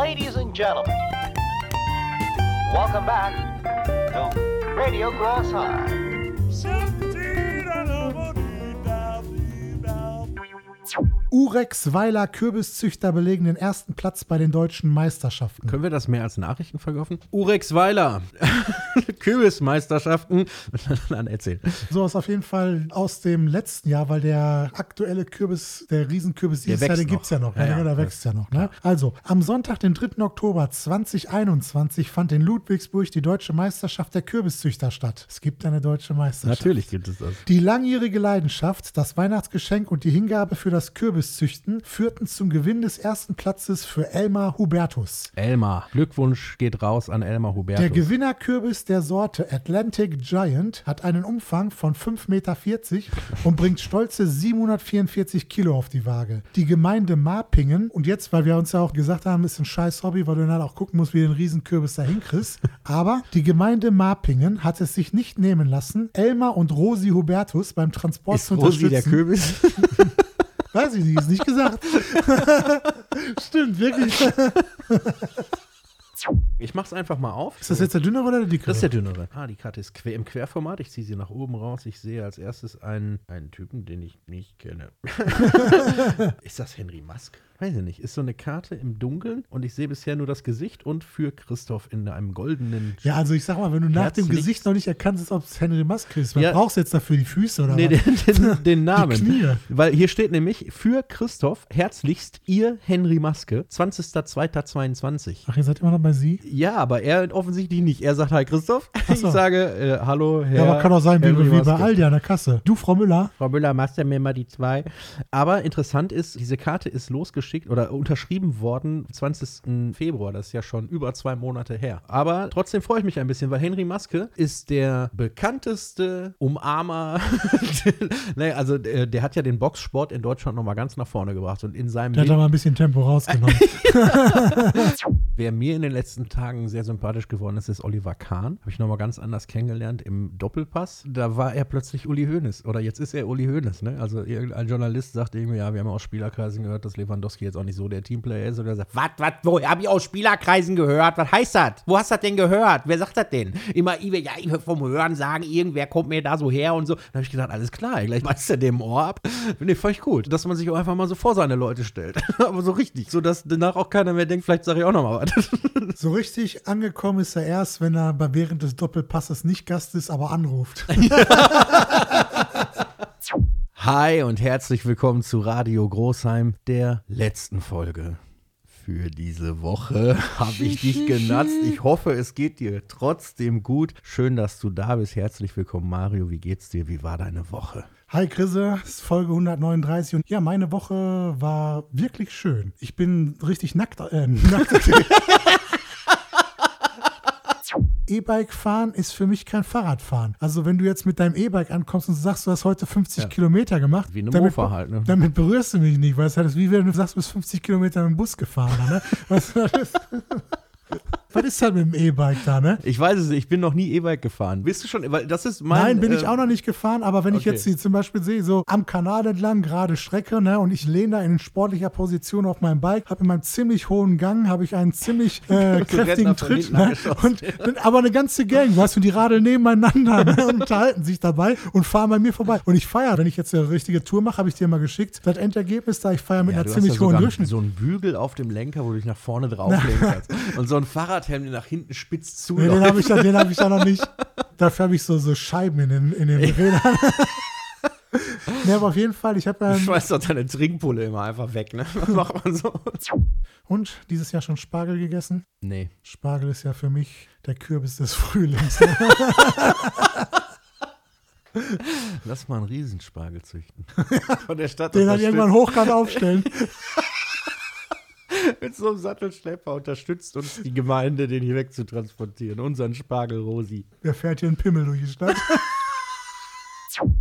Ladies and gentlemen, welcome back to Radio. Urex Weiler Kürbiszüchter belegen den ersten Platz bei den deutschen Meisterschaften. Können wir das mehr als Nachrichten verkaufen? Urex Weiler. Kürbismeisterschaften. Dann erzähl. So ist auf jeden Fall aus dem letzten Jahr, weil der aktuelle Kürbis, der Riesenkürbis Der dieses Jahr, den gibt es ja noch. Ja, Ja, ja, der wächst ja noch. Ne? Also, am Sonntag, den 3. Oktober 2021, fand in Ludwigsburg die deutsche Meisterschaft der Kürbiszüchter statt. Es gibt eine deutsche Meisterschaft. Natürlich gibt es das. Die langjährige Leidenschaft, das Weihnachtsgeschenk und die Hingabe für das Kürbiszüchten führten zum Gewinn des ersten Platzes für Elmar Hubertus. Elmar. Glückwunsch geht raus an Elmar Hubertus. Der Gewinnerkürbis der Sorte Atlantic Giant hat einen Umfang von 5,40 Meter und bringt stolze 744 Kilo auf die Waage. Die Gemeinde Marpingen, und jetzt, weil wir uns ja auch gesagt haben, ist ein scheiß Hobby, weil du dann auch gucken musst, wie du den Riesenkürbis da hinkriegst, aber die Gemeinde Marpingen hat es sich nicht nehmen lassen, Elmar und Rosi Hubertus beim Transport ist zu Rosi unterstützen. der Kürbis? Weiß ich nicht, ist nicht gesagt. Stimmt, wirklich. Ich mach's einfach mal auf. Ist das jetzt der dünnere oder der dickere? Das ist der dünnere. Ah, die Karte ist quer, im Querformat. Ich ziehe sie nach oben raus. Ich sehe als erstes einen, einen Typen, den ich nicht kenne. ist das Henry Musk? Weiß ich nicht. Ist so eine Karte im Dunkeln und ich sehe bisher nur das Gesicht und für Christoph in einem goldenen. Ja, also ich sag mal, wenn du nach dem Gesicht noch nicht erkannt hast, ob es Henry Musk ist, was Ja. brauchst du jetzt dafür die Füße oder Nee, was? den, den, den Namen. Knie. Weil hier steht nämlich für Christoph herzlichst ihr Henry Maske, 20.02.22. Ach, ihr seid immer noch bei Sie? Ja, aber er offensichtlich nicht. Er sagt Hi Christoph. So. Ich sage äh, Hallo Herr. Ja, aber kann auch sein, wie, Henry wie bei Maske. Aldi an der Kasse. Du, Frau Müller, Frau Müller, machst du mir mal die zwei. Aber interessant ist, diese Karte ist losgeschickt oder unterschrieben worden 20. Februar. Das ist ja schon über zwei Monate her. Aber trotzdem freue ich mich ein bisschen, weil Henry Maske ist der bekannteste Umarmer. nee, also der, der hat ja den Boxsport in Deutschland nochmal ganz nach vorne gebracht. Und in seinem der hat da mal ein bisschen Tempo rausgenommen. Wer mir in den letzten Tagen sehr sympathisch geworden ist, ist Oliver Kahn. Habe ich nochmal ganz anders kennengelernt im Doppelpass. Da war er plötzlich Uli Hoeneß. Oder jetzt ist er Uli Hoeneß. Ne? Also irgendein Journalist sagt irgendwie, ja, wir haben aus Spielerkreisen gehört, dass Lewandowski jetzt auch nicht so der Teamplayer ist. Und er sagt, was, was, wo, hab ich aus Spielerkreisen gehört? Was heißt das? Wo hast du das denn gehört? Wer sagt das denn? Immer, ja, vom Hören sagen, irgendwer kommt mir da so her und so. Dann habe ich gedacht, alles klar, gleich beißt er dem Ohr ab. Finde ich völlig gut, dass man sich auch einfach mal so vor seine Leute stellt. Aber so richtig, so dass danach auch keiner mehr denkt, vielleicht sage ich auch noch was. so richtig angekommen ist er erst, wenn er bei während des Doppelpasses nicht Gast ist, aber anruft. Hi und herzlich willkommen zu Radio Großheim, der letzten Folge. Für diese Woche habe ich dich genatzt. Ich hoffe, es geht dir trotzdem gut. Schön, dass du da bist. Herzlich willkommen, Mario. Wie geht's dir? Wie war deine Woche? Hi Chrisse, Folge 139 und ja, meine Woche war wirklich schön. Ich bin richtig nackt. Äh, nackt E-Bike fahren ist für mich kein Fahrradfahren. Also wenn du jetzt mit deinem E-Bike ankommst und sagst, du hast heute 50 Ja. Kilometer gemacht, Wie eine damit, Mofa halt, ne? damit berührst du mich nicht, weil es halt ist wie wenn du sagst, du bist 50 Kilometer mit dem Bus gefahren. Ne? Was, was, ist, was ist halt mit dem E-Bike da, ne? Ich weiß es nicht, ich bin noch nie E-Bike gefahren. Bist du schon? Weil das ist mein. Nein, bin ich äh, auch noch nicht gefahren, aber wenn ich okay. jetzt die zum Beispiel sehe, so am Kanal entlang, gerade Strecke, ne, und ich lehne da in sportlicher Position auf meinem Bike, habe in meinem ziemlich hohen Gang, habe ich einen ziemlich äh, kräftigen Tritt, ne, und, aber eine ganze Gang, weißt du, die radeln nebeneinander ne, und unterhalten sich dabei und fahren bei mir vorbei. Und ich feiere, wenn ich jetzt eine richtige Tour mache, habe ich dir mal geschickt, das Endergebnis da, ich feiere mit Ja, einer ziemlich hohen Durchschnitt. so einen Bügel auf dem Lenker, wo du dich nach vorne drauflegen kannst. Und so ein Fahrradhelm, der nach hinten spitz Nee, den habe ich, da- den hab ich da noch nicht. Dafür habe ich so, so Scheiben in den, in den Rädern. ne, aber auf jeden Fall, ich habe Du ähm, schmeißt doch deine Trinkpulle immer einfach weg, ne? Was macht man so? und dieses Jahr schon Spargel gegessen. Nee. Spargel ist ja für mich der Kürbis des Frühlings. Lass mal einen Riesenspargel züchten. Von der Stadt Den halt irgendwann hochkant aufstellen. mit so einem Sattelschlepper unterstützt uns die Gemeinde, den hier wegzutransportieren. Unseren Spargel Rosi. Der fährt hier einen Pimmel durch die Stadt.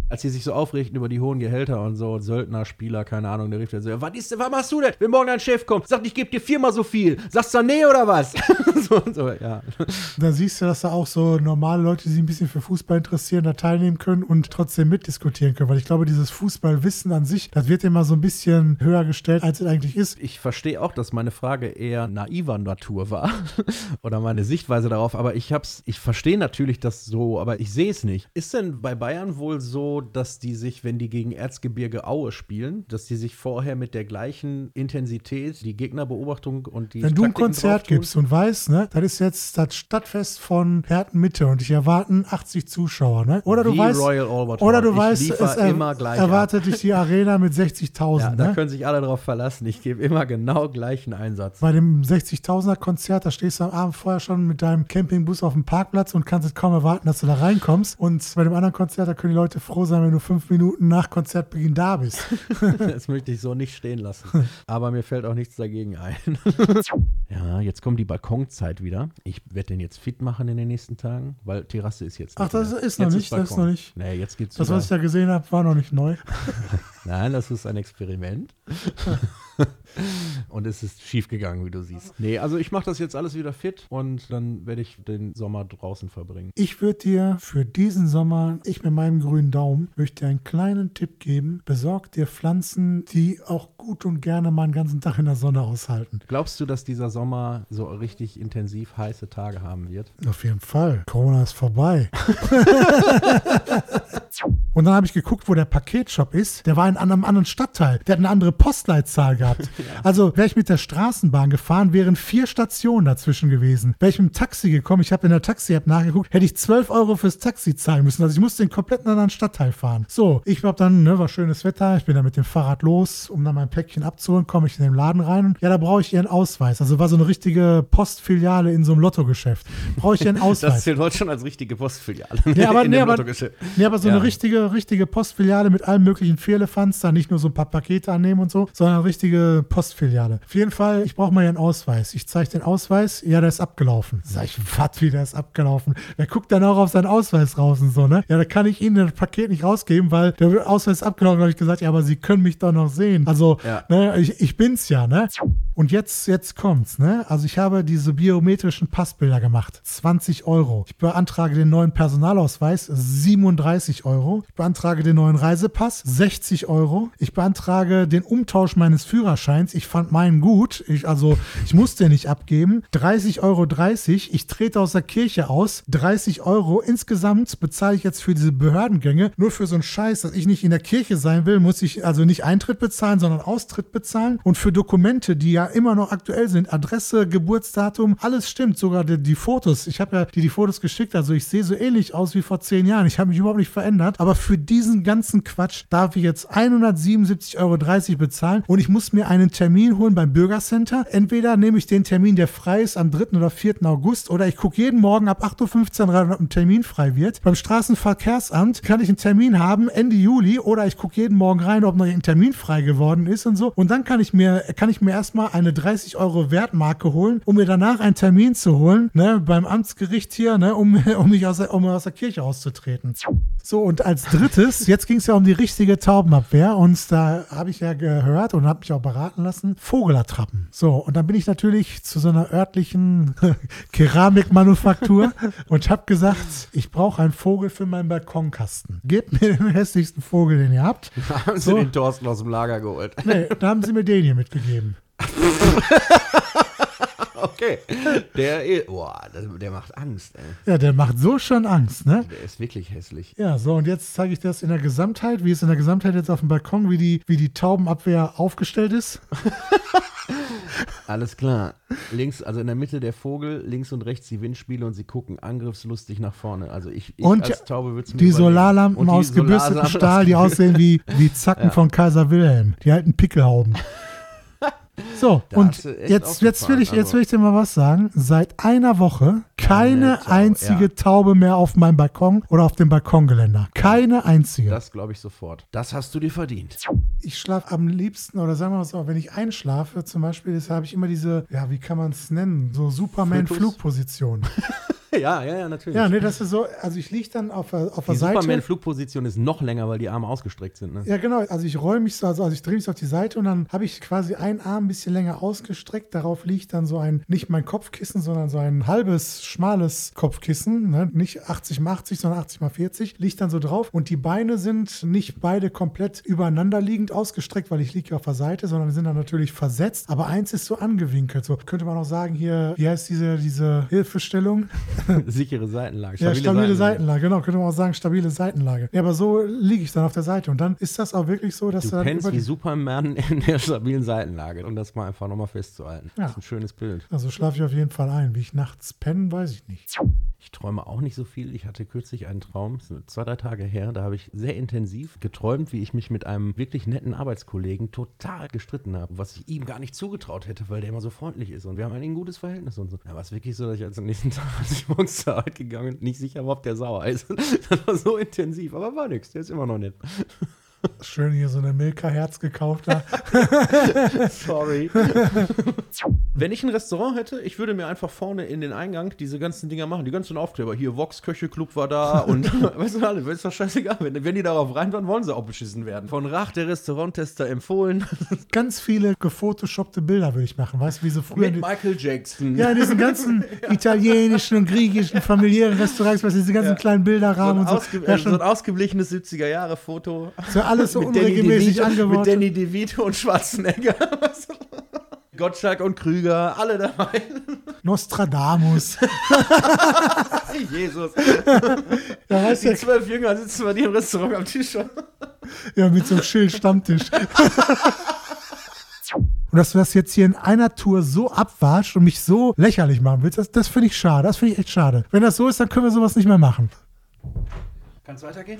Als sie sich so aufregten über die hohen Gehälter und so, Söldner, Spieler, keine Ahnung, der rief dann so, was ist denn, was machst du denn? Wenn morgen dein Chef kommt, sagt, ich gebe dir viermal so viel. Sagst du nee oder was? so und so, ja. Da siehst du, dass da auch so normale Leute, die sich ein bisschen für Fußball interessieren, da teilnehmen können und trotzdem mitdiskutieren können. Weil ich glaube, dieses Fußballwissen an sich, das wird immer so ein bisschen höher gestellt, als es eigentlich ist. Ich verstehe auch, dass meine Frage eher naiver Natur war oder meine Sichtweise darauf, aber ich hab's, ich verstehe natürlich das so, aber ich sehe es nicht. Ist denn bei Bayern wohl so, dass die sich, wenn die gegen Erzgebirge Aue spielen, dass die sich vorher mit der gleichen Intensität die Gegnerbeobachtung und die Wenn du ein Taktiken Konzert gibst und weißt, ne, das ist jetzt das Stadtfest von Herten-Mitte und ich erwarten 80 Zuschauer, ne? Oder du Wie weißt, oder du Ich weißt, es er, immer gleich ab. erwartet dich die Arena mit 60.000, Ja, da ne? können sich alle drauf verlassen. Ich gebe immer genau gleichen Einsatz. Bei dem 60.000er Konzert, da stehst du am Abend vorher schon mit deinem Campingbus auf dem Parkplatz und kannst es kaum erwarten, dass du da reinkommst. Und bei dem anderen Konzert, da können die Leute froh sein, wenn du fünf Minuten nach Konzertbeginn da bist. Das möchte ich so nicht stehen lassen. Aber mir fällt auch nichts dagegen ein. Ja, jetzt kommt die Balkonzeit wieder. Ich werde den jetzt fit machen in den nächsten Tagen, weil Terrasse ist jetzt. Ach, das mehr. ist noch Jetzt nicht, das ist noch nicht. Nee, jetzt geht's Das, was ich da gesehen habe, war noch nicht neu. Nein, das ist ein Experiment. und es ist schief gegangen, wie du siehst. Nee, also ich mache das jetzt alles wieder fit und dann werde ich den Sommer draußen verbringen. Ich würde dir für diesen Sommer, ich mit meinem grünen Daumen, möchte dir einen kleinen Tipp geben. Besorg dir Pflanzen, die auch gut und gerne mal einen ganzen Tag in der Sonne aushalten. Glaubst du, dass dieser Sommer so richtig intensiv heiße Tage haben wird? Auf jeden Fall. Corona ist vorbei. Und dann habe ich geguckt, wo der Paketshop ist. Der war in einem anderen Stadtteil. Der hat eine andere Postleitzahl gehabt. Also wäre ich mit der Straßenbahn gefahren, wären vier Stationen dazwischen gewesen. Wäre ich mit dem Taxi gekommen, ich habe in der Taxi-App nachgeguckt, hätte ich 12 Euro fürs Taxi zahlen müssen. Also ich musste den kompletten anderen Stadtteil fahren. So, ich habe dann, ne, war schönes Wetter, ich bin dann mit dem Fahrrad los, um dann mein Päckchen abzuholen, komme ich in den Laden rein und ja, da brauche ich ihren Ausweis. Also war so eine richtige Postfiliale in so einem Lottogeschäft. Brauche ich ihren Ausweis. Das zählt heute schon als richtige Postfiliale. Nee, aber, in nee, aber, nee, aber so Ja. eine richtige, richtige Postfiliale mit allen möglichen Firlefanz, da nicht nur so ein paar Pakete annehmen und so, sondern eine richtige Postfiliale. Auf jeden Fall, ich brauche mal Ihren Ausweis. Ich zeige den Ausweis, ja, der ist abgelaufen. Sag ich, was, wie der ist abgelaufen? Wer guckt dann auch auf seinen Ausweis raus und so, ne? Ja, da kann ich Ihnen das Paket nicht rausgeben, weil der Ausweis ist abgelaufen. Da habe ich gesagt, ja, aber Sie können mich doch noch sehen. Also, Ja. ne, ich, ich bin's ja, ne? Und jetzt, jetzt kommt's, ne? Also ich habe diese biometrischen Passbilder gemacht. 20 Euro. Ich beantrage den neuen Personalausweis. 37 Euro. Ich beantrage den neuen Reisepass. 60 Euro. Ich beantrage den Umtausch meines Führerscheins. Ich fand meinen gut. Ich, also, ich musste nicht abgeben. 30 Euro 30. Ich trete aus der Kirche aus. 30 Euro. Insgesamt bezahle ich jetzt für diese Behördengänge. Nur für so einen Scheiß, dass ich nicht in der Kirche sein will, muss ich also nicht Eintritt bezahlen, sondern Austritt bezahlen. Und für Dokumente, die ja immer noch aktuell sind, Adresse, Geburtsdatum, alles stimmt. Sogar die, die Fotos. Ich habe ja die, die Fotos geschickt. Also ich sehe so ähnlich aus wie vor zehn Jahren. Ich habe mich überhaupt nicht verändert. Aber für diesen ganzen Quatsch darf ich jetzt 177,30 Euro bezahlen und ich muss mir einen Termin holen beim Bürgercenter. Entweder nehme ich den Termin, der frei ist am 3. oder 4. August oder ich gucke jeden Morgen ab 8.15 Uhr rein, ob ein Termin frei wird. Beim Straßenverkehrsamt kann ich einen Termin haben Ende Juli oder ich gucke jeden Morgen rein, ob noch ein Termin frei geworden ist und so. Und dann kann ich mir, kann ich mir erstmal eine 30 Euro Wertmarke holen, um mir danach einen Termin zu holen, ne, beim Amtsgericht hier, ne, um, um mich aus der, um aus der Kirche auszutreten. So, und als drittes, jetzt ging es ja um die richtige Taubenabwehr und da habe ich ja gehört und habe mich auch beraten lassen, Vogelattrappen. So, und dann bin ich natürlich zu so einer örtlichen Keramikmanufaktur und habe gesagt, ich brauche einen Vogel für meinen Balkonkasten. Gebt mir den hässlichsten Vogel, den ihr habt. Haben So. sie den Thorsten aus dem Lager geholt. Nee, da haben sie mir den hier mitgegeben. Okay. Der, boah, der, macht Angst, ey. Ja, der macht so schon Angst, ne? Der ist wirklich hässlich. Ja, so, und jetzt zeige ich das in der Gesamtheit, wie es in der Gesamtheit jetzt auf dem Balkon, wie die, wie die Taubenabwehr aufgestellt ist. Alles klar. Links, also in der Mitte der Vogel, links und rechts die Windspiele und sie gucken angriffslustig nach vorne. Also ich, ich Und als Taube würde es mir Die überlegen. Solarlampen Und aus gebürstetem Stahl, die aus aussehen wie, wie Zacken Ja. von Kaiser Wilhelm. Die alten Pickelhauben. So, Da und jetzt, jetzt, will ich, jetzt will ich dir mal was sagen. Seit einer Woche keine Taube, einzige ja. Taube mehr auf meinem Balkon oder auf dem Balkongeländer. Keine einzige. Das glaube ich sofort. Das hast du dir verdient. ich schlafe am liebsten, oder sagen wir mal so, wenn ich einschlafe zum Beispiel, habe ich immer diese, ja, wie kann man es nennen, so? Superman-Flugposition. ja, ja, ja, natürlich. Ja, nee, das ist so, also ich liege dann auf, der- auf der Seite. Superman-Flugposition ist noch länger, weil die Arme ausgestreckt sind. Ne? Ja, genau. Also ich räume mich so, also, also ich drehe mich so auf die Seite und dann habe ich quasi einen Arm ein bisschen länger ausgestreckt. Darauf liegt dann so ein, nicht mein Kopfkissen, sondern so ein halbes, schmales Kopfkissen. Ne? Nicht 80 mal 80, sondern 80 mal 40. Liegt dann so drauf. Und die Beine sind nicht beide komplett übereinander liegend ausgestreckt, weil ich liege auf der Seite, sondern sind dann natürlich versetzt. Aber eins ist so angewinkelt. So könnte man auch sagen, hier, wie heißt diese, diese Hilfestellung? Sichere Seitenlage. Ja, stabile Seitenlage, genau, könnte man auch sagen, stabile Seitenlage. Ja, aber so liege ich dann auf der Seite und dann ist das auch wirklich so, dass Du dann pennst wie Superman in der stabilen Seitenlage, um das mal einfach nochmal festzuhalten. Ja. Das ist ein schönes Bild. Also schlafe ich auf jeden Fall ein. Wie ich nachts penne, weiß ich nicht. Ich träume auch nicht so viel. Ich hatte kürzlich einen Traum, zwei, drei Tage her, da habe ich sehr intensiv geträumt, wie ich mich mit einem wirklich netten Arbeitskollegen total gestritten habe, was ich ihm gar nicht zugetraut hätte, weil der immer so freundlich ist und wir haben ein gutes Verhältnis und so. Da war es wirklich so, dass ich als am nächsten Tag, als ich morgens zur Arbeit gegangen nicht sicher ob der sauer ist. Das war so intensiv, aber war nix, der ist immer noch nett. Schön hier so eine Milka-Herz gekauft. Da. Sorry. Wenn ich ein Restaurant hätte, ich würde mir einfach vorne in den Eingang diese ganzen Dinger machen, die ganzen Aufkleber. Hier, Vox Köche Club war da und weißt du alle, ist doch scheißegal. Wenn, wenn die darauf rein waren, wollen sie auch beschissen werden. Von Rach, der Restauranttester, empfohlen. Ganz viele gefotoshoppte Bilder würde ich machen. Weißt du, wie so früher. Mit Die, Michael Jackson. ja, in diesen ganzen italienischen und griechischen familiären Restaurants, weißt du, diese ganzen kleinen So Bilderrahmen ein, und so. ausge Ja, äh, so schon, ein ausgeblichenes 70er-Jahre-Foto. so alles so unregelmäßig DeVito, mit angeworfen. Danny DeVito und Schwarzenegger. Gottschalk und Krüger, alle dabei. Nostradamus. Jesus. Ja, weißt Die zwölf Jünger sitzen bei dir im Restaurant am Tisch. ja, mit so einem Schild Stammtisch. Und dass du das jetzt hier in einer Tour so abwatscht und mich so lächerlich machen willst, das, das finde ich schade. Das finde ich echt schade. Wenn das so ist, dann können wir sowas nicht mehr machen. Kann es weitergehen?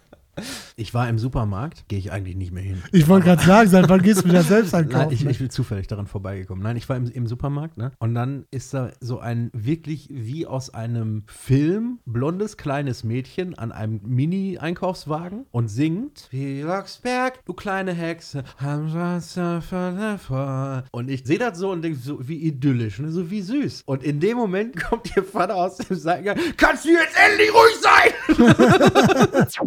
Ich war im Supermarkt, gehe ich eigentlich nicht mehr hin. Ich wollte gerade sagen, seit wann gehst du wieder selbst einkaufen? Nein, ich, ich bin zufällig daran vorbeigekommen. Nein, ich war im, im Supermarkt, ne? Und dann ist da so ein wirklich wie aus einem Film blondes kleines Mädchen an einem Mini-Einkaufswagen und singt Wie Blocksberg, du kleine Hexe. Und ich sehe das so und denke so, wie idyllisch, ne? so wie süß. Und in dem Moment kommt ihr Vater aus dem Seitengang. Kannst du jetzt endlich ruhig sein?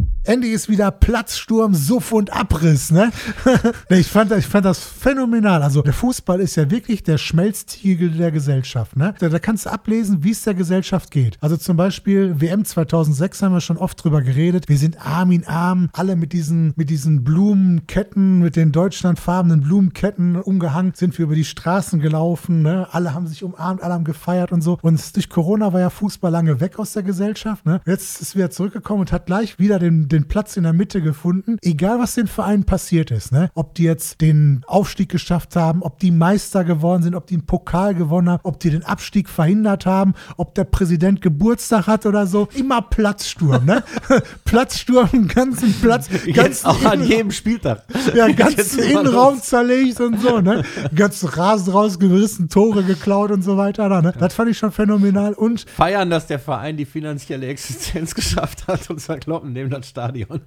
Andy ist wieder Platzsturm, Suff und Abriss, ne? Ich, fand, ich fand das phänomenal. Also der Fußball ist ja wirklich der Schmelztiegel der Gesellschaft, ne? Da, da kannst du ablesen, wie es der Gesellschaft geht. Also zum Beispiel WM 2006 haben wir schon oft drüber geredet. Wir sind arm in arm, alle mit diesen, mit diesen Blumenketten, mit den deutschlandfarbenen Blumenketten umgehangen, sind wir über die Straßen gelaufen, ne? Alle haben sich umarmt, alle haben gefeiert und so. Und durch Corona war ja Fußball lange weg aus der Gesellschaft, ne? Jetzt ist wieder zurückgekommen und hat gleich wieder den, den Platz in der Mitte gefunden. Egal, was den Vereinen passiert ist, ne? Ob die jetzt den Aufstieg geschafft haben, ob die Meister geworden sind, ob die einen Pokal gewonnen haben, ob die den Abstieg verhindert haben, ob der Präsident Geburtstag hat oder so. Immer Platzsturm, ne? Platzsturm, ganzen Platz, ganzen auch an jedem Spieltag. ja, ganzen Innenraum zerlegt und so, ne? Ganzen Rasen rausgerissen, Tore geklaut und so weiter. Ne? Das fand ich schon phänomenal. Und Feiern, dass der Verein die finanzielle Existenz geschafft hat und zerkloppen neben das Stadion.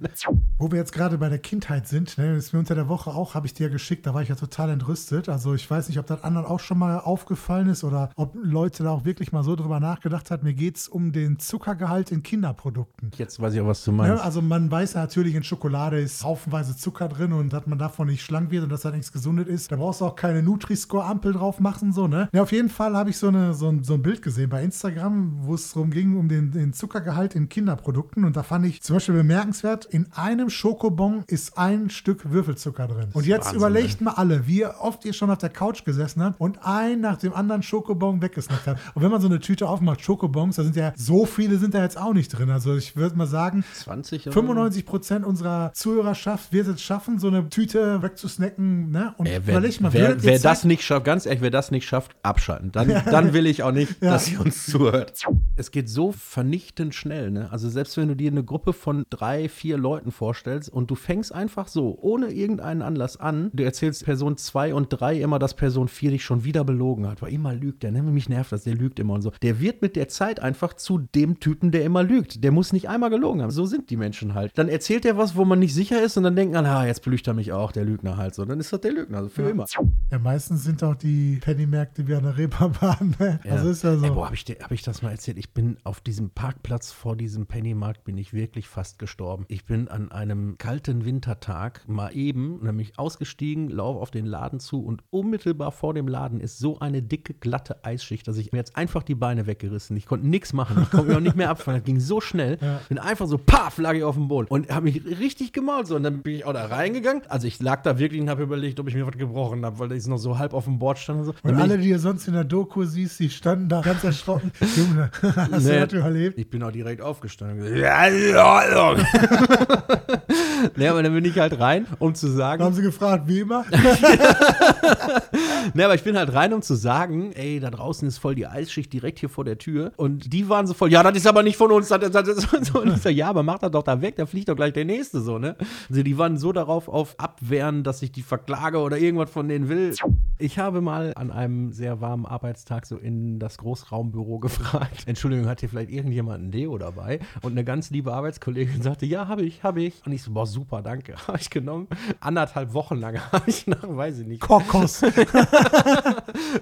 Wo wir jetzt gerade bei der Kindheit sind, ne, ist mir unter der Woche auch, habe ich dir ja geschickt, da war ich ja total entrüstet. Also ich weiß nicht, ob das anderen auch schon mal aufgefallen ist oder ob Leute da auch wirklich mal so drüber nachgedacht hat. Mir geht es um den Zuckergehalt in Kinderprodukten. Jetzt weiß ich auch, was du Ja, meinst. also man weiß ja natürlich, in Schokolade ist haufenweise Zucker drin und dass man davon nicht schlank wird und dass da nichts Gesundes ist. Da brauchst du auch keine Nutri-Score-Ampel drauf machen, so, ne? Ja, auf jeden Fall habe ich so, eine, so, ein, so ein Bild gesehen bei Instagram, wo es darum ging, um den, den Zuckergehalt in Kinderprodukten. Und da fand ich zum Beispiel bemerkenswert, in einem Schokobon ist ein Stück Würfelzucker drin. Und jetzt Wahnsinn, überlegt mal alle, wie oft ihr schon auf der Couch gesessen habt und ein nach dem anderen Schokobon weggesnackt habt. Und wenn man so eine Tüte aufmacht, Schokobons, da sind ja so viele sind da jetzt auch nicht drin. Also ich würde mal sagen, 20 oder? 95 Prozent unserer Zuhörerschaft wird es schaffen, so eine Tüte wegzusnacken. Ne? Und Ey, wer überleg mal, wer, ihr wer das nicht schafft, ganz ehrlich, wer das nicht schafft, abschalten. Dann, dann will ich auch nicht, Ja. dass sie uns zuhört. Es geht so vernichtend schnell, ne? Also selbst wenn du dir eine Gruppe von drei, vier Leuten vorstellst und du fängst einfach so, ohne irgendeinen Anlass an, du erzählst Person zwei und drei immer, dass Person vier dich schon wieder belogen hat, weil immer lügt der, ne? Mich nervt das, der lügt immer und so. Der wird mit der Zeit einfach zu dem Typen, der immer lügt. Der muss nicht einmal gelogen haben. So sind die Menschen halt. Dann erzählt er was, wo man nicht sicher ist und dann denkt man, ah, jetzt belügt er mich auch, der Lügner halt so. Dann ist das der Lügner, also für immer. Ja, meistens sind auch die Pennymärkte wie eine Reeperbahn. Ne? Also ist ja so. Ey, boah, habe ich, hab ich das mal erzählt? Ich bin auf diesem Parkplatz vor diesem Pennymarkt bin ich wirklich fast gestorben. Ich bin an einem kalten Wintertag mal eben, nämlich ausgestiegen, laufe auf den Laden zu und unmittelbar vor dem Laden ist so eine dicke, glatte Eisschicht, dass ich mir jetzt einfach die Beine weggerissen. Ich konnte nichts machen. Ich konnte mir auch nicht mehr abfallen. Das ging so schnell. Ja. Bin einfach so, paf, lag ich auf dem Boden und habe mich richtig gemault. So. Und dann bin ich auch da reingegangen. Also ich lag da wirklich und habe überlegt, ob ich mir was gebrochen habe, weil ich noch so halb auf dem Board stand und so. Und alle, die ihr sonst in der Doku siehst, die standen da ganz erschrocken. Junge, hast Nee. du das überlebt? Ich bin auch direkt aufgestanden. Ja, in Ordnung. nee, aber dann bin ich halt rein, um zu sagen. haben sie gefragt, wie immer. Nee, aber ich bin halt rein, um zu sagen, ey, da draußen ist voll die Eisschicht direkt hier vor der Tür. Und die waren so voll, ja, das ist aber nicht von uns. Das, das, das, so. Und ich so, ja, aber mach das doch da weg, da fliegt doch gleich der nächste so, ne? Also die waren so darauf auf Abwehren, dass ich die verklage oder irgendwas von denen will. Ich habe mal an einem sehr warmen Arbeitstag so in das Großraumbüro gefragt. Entschuldigung, hat hier vielleicht irgendjemand ein Deo dabei? Und eine ganz liebe Arbeitskollegin sagte, ja, habe ich, habe ich. Und ich so, boah, super, danke. Habe ich genommen. Anderthalb Wochen lang habe ich nach, weiß ich nicht, Kokos.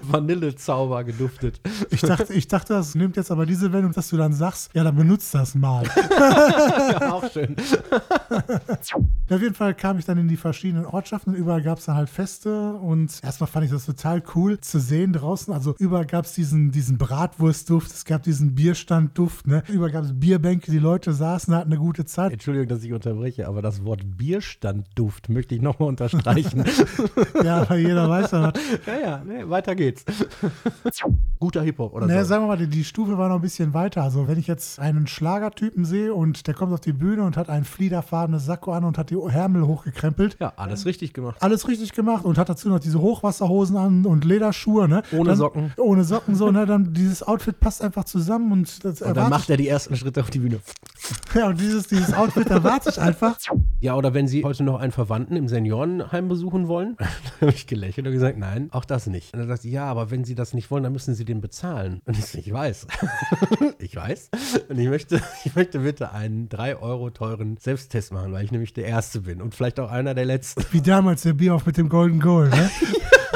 Vanillezauber geduftet. Ich dachte, ich dachte, das nimmt jetzt aber diese Wendung, dass du dann sagst, ja, dann benutzt das mal. ja, auch schön. Auf jeden Fall kam ich dann in die verschiedenen Ortschaften. Überall gab es dann halt Feste und erstmal fand ich das total cool zu sehen draußen. Also überall gab es diesen, diesen Bratwurstduft, es gab diesen Bierstandduft, ne? Überall gab es Bierbänke, die Leute saßen, hatten eine gute Zeit. Entschuldigung, dass ich unterbreche, aber das Wort Bierstandduft möchte ich nochmal unterstreichen. Ja, weil jeder weiß ja was. ja, ja, nee, weiter geht's. Guter Hip-Hop oder Ne, so. sagen wir mal, die, die Stufe war noch ein bisschen weiter. Also wenn ich jetzt einen Schlagertypen sehe und der kommt auf die Bühne und hat ein fliederfarbenes Sakko an und hat die Ärmel hochgekrempelt, Ja, alles richtig gemacht. alles richtig gemacht und hat dazu noch diese Hochwasserhosen an und Lederschuhe, ne? Ohne dann, Socken. Ohne Socken, so, ne? Dann dieses Outfit passt einfach zusammen und das Und dann macht er die ersten Schritte auf die Bühne. ja, und dieses, dieses Outfit erwarte ich einfach. Ja, oder wenn Sie heute noch einen Verwandten im Seniorenheim besuchen wollen, dann habe ich gelächelt und gesagt, nein, auch das nicht. Und dann sagt sie, ja, aber wenn Sie das nicht wollen, dann müssen Sie den bezahlen. Und ich so, ich weiß. ich weiß. Und ich möchte, ich möchte bitte einen 3 Euro teuren Selbsttest machen, weil ich nämlich der Erste bin und vielleicht auch einer der Letzten. Wie damals der Bier auf mit dem Golden Goal, ne?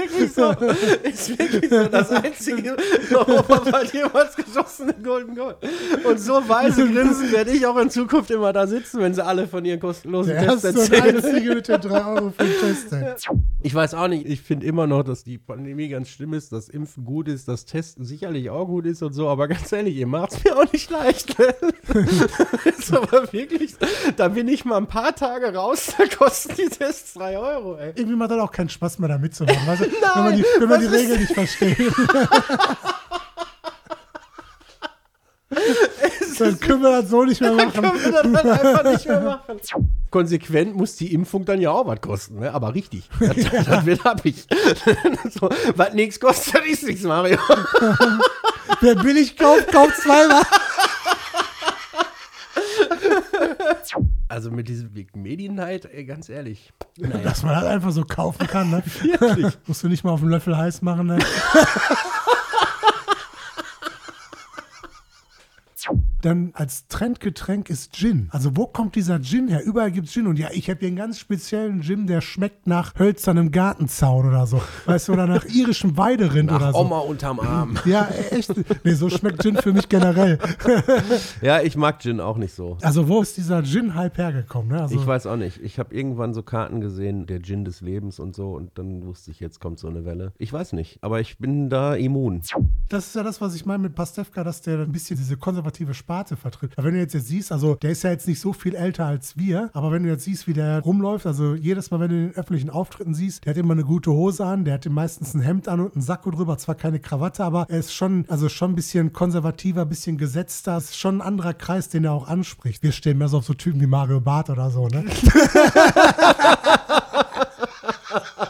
wirklich so. Ist wirklich so. Das einzige in Europa jemals geschossene Golden Goal. Und so weise grinsen werde ich auch in Zukunft immer da sitzen, wenn sie alle von ihren kostenlosen Der Tests erzählen. einzige mit den 3 Euro für den Test. ey. Ich weiß auch nicht, ich finde immer noch, dass die Pandemie ganz schlimm ist, dass Impfen gut ist, dass Testen sicherlich auch gut ist und so, aber ganz ehrlich, ihr macht es mir auch nicht leicht. ist aber wirklich, da bin ich mal ein paar Tage raus, da kosten die Tests 3 Euro, ey. Irgendwie macht das auch keinen Spaß mehr da mitzumachen, weißt du? Wenn man die, wenn man die Regeln nicht versteht. Dann können wir das so nicht mehr machen. Können wir das dann einfach nicht mehr machen. Konsequent muss die Impfung dann ja auch was kosten, ne? aber richtig. Das, das will hab ich. so, was nichts kostet, ist nichts, Mario. Wer billig kauft, kauft zweimal. Also mit diesem Medienneid, ey, ganz ehrlich. Naja. Dass man das einfach so kaufen kann, ne? Wirklich. Musst du nicht mal auf den Löffel heiß machen, ne? Dann als Trendgetränk ist Gin. Also wo kommt dieser Gin her? Überall gibt es Gin. Und ja, ich habe hier einen ganz speziellen Gin, der schmeckt nach hölzernem Gartenzaun oder so. Weißt du, oder nach irischem Weiderind oder Nach so. Oma unterm Arm. Ja, echt. Nee, so schmeckt Gin für mich generell. Ja, ich mag Gin auch nicht so. Also wo ist dieser Gin-Hype hergekommen? Ne? Also, Ich weiß auch nicht. Ich habe irgendwann so Karten gesehen, der Gin des Lebens und so, und dann wusste ich, jetzt kommt so eine Welle. Ich weiß nicht, aber ich bin da immun. Das ist ja das, was ich meine mit Pastewka, dass der ein bisschen diese konservative Sparte vertritt. Aber wenn du jetzt, jetzt siehst, also der ist ja jetzt nicht so viel älter als wir, aber wenn du jetzt siehst, wie der rumläuft, also jedes Mal, wenn du den öffentlichen Auftritten siehst, der hat immer eine gute Hose an, der hat meistens ein Hemd an und einen Sakko drüber, zwar keine Krawatte, aber er ist schon, also schon ein bisschen konservativer, ein bisschen gesetzter, ist schon ein anderer Kreis, den er auch anspricht. Wir stehen mehr so auf so Typen wie Mario Barth oder so, ne?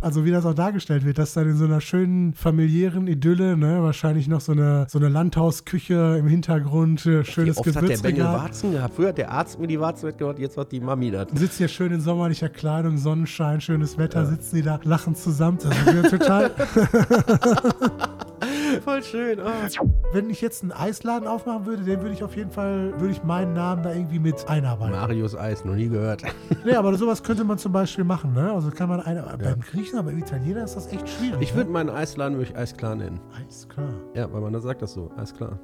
Also wie das auch dargestellt wird, dass dann in so einer schönen familiären Idylle, ne, wahrscheinlich noch so eine, so eine Landhausküche im Hintergrund, äh, schönes oft hat der Bengel. Warzen gehabt? Früher hat der Arzt mir die Warzen weggemacht, jetzt macht die Mami das. Sitzt hier schön in sommerlicher Kleidung, Sonnenschein, schönes Wetter, sitzen die da, lachen zusammen. Das ist total. Voll schön. Oh. Wenn ich jetzt einen Eisladen aufmachen würde, den würde ich auf jeden Fall, würde ich meinen Namen da irgendwie mit einarbeiten. Marius Eis, noch nie gehört. Nee, aber sowas könnte man zum Beispiel machen, ne? Also kann man eine, beim Griechen, aber beim Italiener ist das echt schwierig. Ich würde ne? meinen Eisladen würde ich Eisklar nennen. Alles klar. Ja, weil man da sagt das so. Alles klar.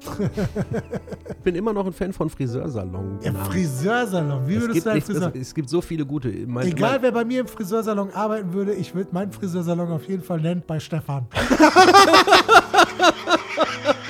ich bin immer noch ein Fan von Friseursalon. Ja, Friseursalon. Wie es würdest gibt, du nicht, Friseur... es, es gibt so viele gute. Mein, Egal, mein, wer bei mir im Friseursalon arbeiten würde, ich würde meinen Friseursalon auf jeden Fall nennen bei Stefan. Ha ha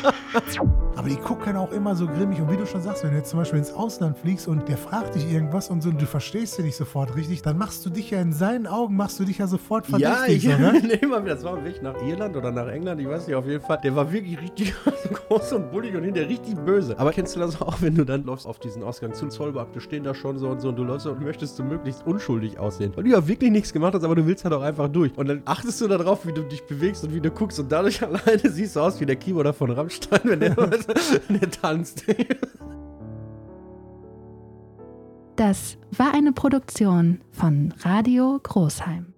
ha ha ha! Aber die gucken auch immer so grimmig. Und wie du schon sagst, wenn du jetzt zum Beispiel ins Ausland fliegst und der fragt dich irgendwas und so und du verstehst ihn nicht sofort richtig, dann machst du dich ja in seinen Augen, machst du dich ja sofort ja, verdächtig. ich so, ne? nee, das war ein Weg nach Irland oder nach England, ich weiß nicht, auf jeden Fall. Der war wirklich richtig groß und bullig und hinterher richtig böse. Aber kennst du das auch, wenn du dann läufst auf diesen Ausgang zum Zollbeamten, stehen da schon so und so und du läufst und möchtest du möglichst unschuldig aussehen. Und du ja wirklich nichts gemacht hast, aber du willst halt auch einfach durch. Und dann achtest du darauf, wie du dich bewegst und wie du guckst und dadurch alleine siehst du aus wie der Keyboarder von Rammstein, wenn der, der tanzt. Das war eine Produktion von Radio Großheim.